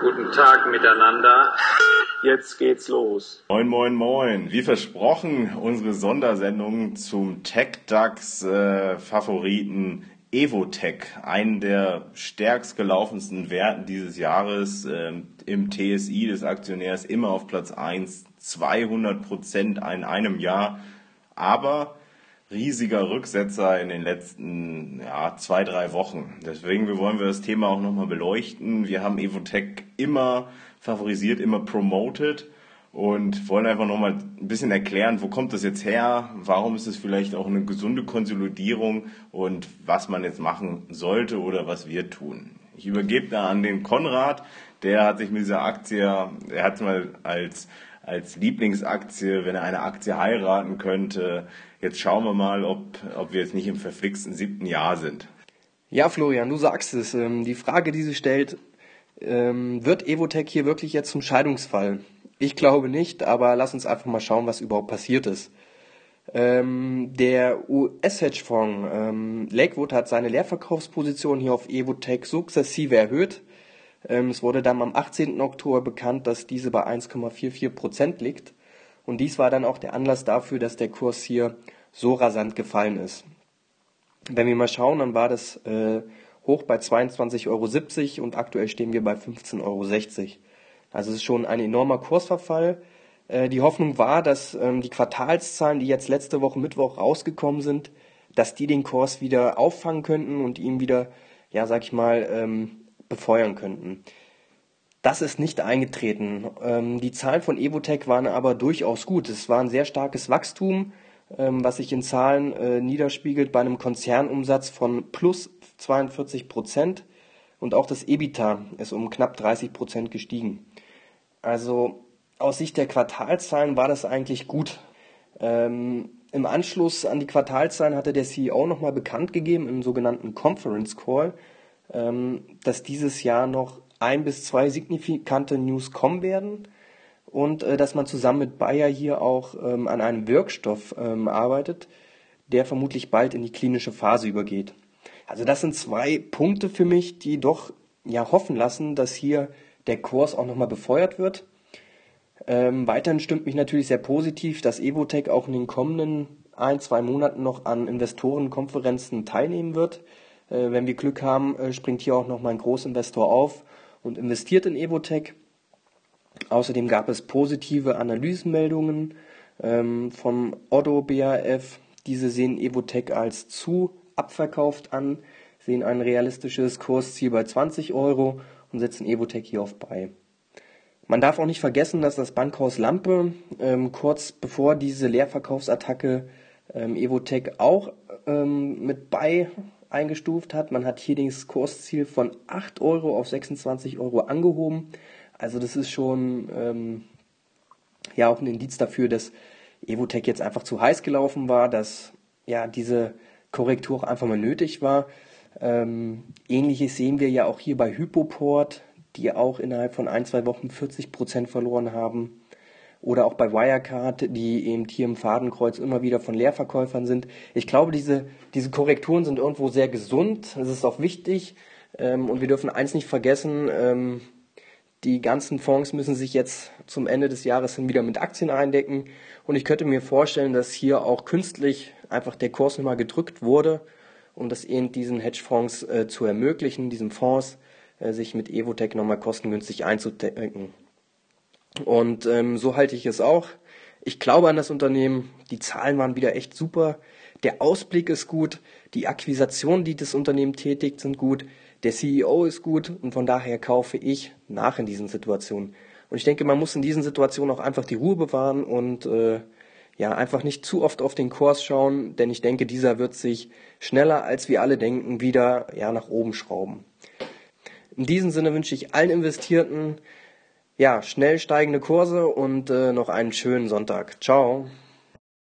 Guten Tag miteinander. Jetzt geht's los. Moin, moin, moin. Wie versprochen, unsere Sondersendung zum TechDAX-Favoriten äh, Evotech, einen der stärkst gelaufensten Werten dieses Jahres äh, im TSI des Aktionärs, immer auf Platz 1, 200 Prozent in einem Jahr. Aber riesiger Rücksetzer in den letzten ja, zwei, drei Wochen. Deswegen wollen wir das Thema auch nochmal beleuchten. Wir haben Evotech immer favorisiert, immer promoted und wollen einfach nochmal ein bisschen erklären, wo kommt das jetzt her, warum ist es vielleicht auch eine gesunde Konsolidierung und was man jetzt machen sollte oder was wir tun. Ich übergebe da an den Konrad, der hat sich mit dieser Aktie, er hat es mal als, als Lieblingsaktie, wenn er eine Aktie heiraten könnte, Jetzt schauen wir mal, ob, ob wir jetzt nicht im verflixten siebten Jahr sind. Ja, Florian, du sagst es. Ähm, die Frage, die sich stellt, ähm, wird Evotech hier wirklich jetzt zum Scheidungsfall? Ich glaube nicht, aber lass uns einfach mal schauen, was überhaupt passiert ist. Ähm, der US-Hedgefonds Lakewood hat seine Leerverkaufsposition hier auf Evotech sukzessive erhöht. Es wurde dann am 18. Oktober bekannt, dass diese bei 1,44 Prozent liegt. Und dies war dann auch der Anlass dafür, dass der Kurs hier so rasant gefallen ist. Wenn wir mal schauen, dann war das äh, hoch bei 22,70 Euro und aktuell stehen wir bei 15,60 Euro. Also es ist schon ein enormer Kursverfall. Äh, die Hoffnung war, dass ähm, die Quartalszahlen, die jetzt letzte Woche Mittwoch rausgekommen sind, dass die den Kurs wieder auffangen könnten und ihn wieder, ja, sag ich mal, ähm, befeuern könnten. Das ist nicht eingetreten. Ähm, die Zahlen von Evotech waren aber durchaus gut. Es war ein sehr starkes Wachstum, ähm, was sich in Zahlen äh, niederspiegelt bei einem Konzernumsatz von plus 42 Prozent und auch das EBITDA ist um knapp 30 Prozent gestiegen. Also aus Sicht der Quartalzahlen war das eigentlich gut. Ähm, Im Anschluss an die Quartalzahlen hatte der CEO nochmal bekannt gegeben im sogenannten Conference Call, dass dieses Jahr noch ein bis zwei signifikante News kommen werden und äh, dass man zusammen mit Bayer hier auch ähm, an einem Wirkstoff ähm, arbeitet, der vermutlich bald in die klinische Phase übergeht. Also das sind zwei Punkte für mich, die doch ja hoffen lassen, dass hier der Kurs auch nochmal befeuert wird. Ähm, weiterhin stimmt mich natürlich sehr positiv, dass Evotech auch in den kommenden ein, zwei Monaten noch an Investorenkonferenzen teilnehmen wird. Äh, wenn wir Glück haben, äh, springt hier auch nochmal ein Großinvestor auf und investiert in Evotech. Außerdem gab es positive Analysenmeldungen ähm, vom Otto BAF. Diese sehen Evotech als zu abverkauft an, sehen ein realistisches Kursziel bei 20 Euro und setzen Evotech hier auf bei. Man darf auch nicht vergessen, dass das Bankhaus Lampe ähm, kurz bevor diese Leerverkaufsattacke ähm, Evotech auch ähm, mit bei eingestuft hat. Man hat hier das Kursziel von 8 Euro auf 26 Euro angehoben. Also das ist schon ähm, ja auch ein Indiz dafür, dass Evotech jetzt einfach zu heiß gelaufen war, dass ja diese Korrektur auch einfach mal nötig war. Ähm, Ähnliches sehen wir ja auch hier bei Hypoport, die auch innerhalb von ein, zwei Wochen 40 Prozent verloren haben oder auch bei Wirecard, die eben hier im Fadenkreuz immer wieder von Leerverkäufern sind. Ich glaube, diese, diese Korrekturen sind irgendwo sehr gesund. Das ist auch wichtig. Ähm, und wir dürfen eins nicht vergessen, ähm, die ganzen Fonds müssen sich jetzt zum Ende des Jahres hin wieder mit Aktien eindecken. Und ich könnte mir vorstellen, dass hier auch künstlich einfach der Kurs nochmal gedrückt wurde, um das eben diesen Hedgefonds äh, zu ermöglichen, diesen Fonds äh, sich mit Evotech nochmal kostengünstig einzudecken. Und ähm, so halte ich es auch. Ich glaube an das Unternehmen. Die Zahlen waren wieder echt super. Der Ausblick ist gut. Die Akquisitionen, die das Unternehmen tätigt, sind gut. Der CEO ist gut und von daher kaufe ich nach in diesen Situationen. Und ich denke, man muss in diesen Situationen auch einfach die Ruhe bewahren und äh, ja einfach nicht zu oft auf den Kurs schauen, denn ich denke, dieser wird sich schneller als wir alle denken wieder ja nach oben schrauben. In diesem Sinne wünsche ich allen Investierten ja, schnell steigende Kurse und äh, noch einen schönen Sonntag. Ciao.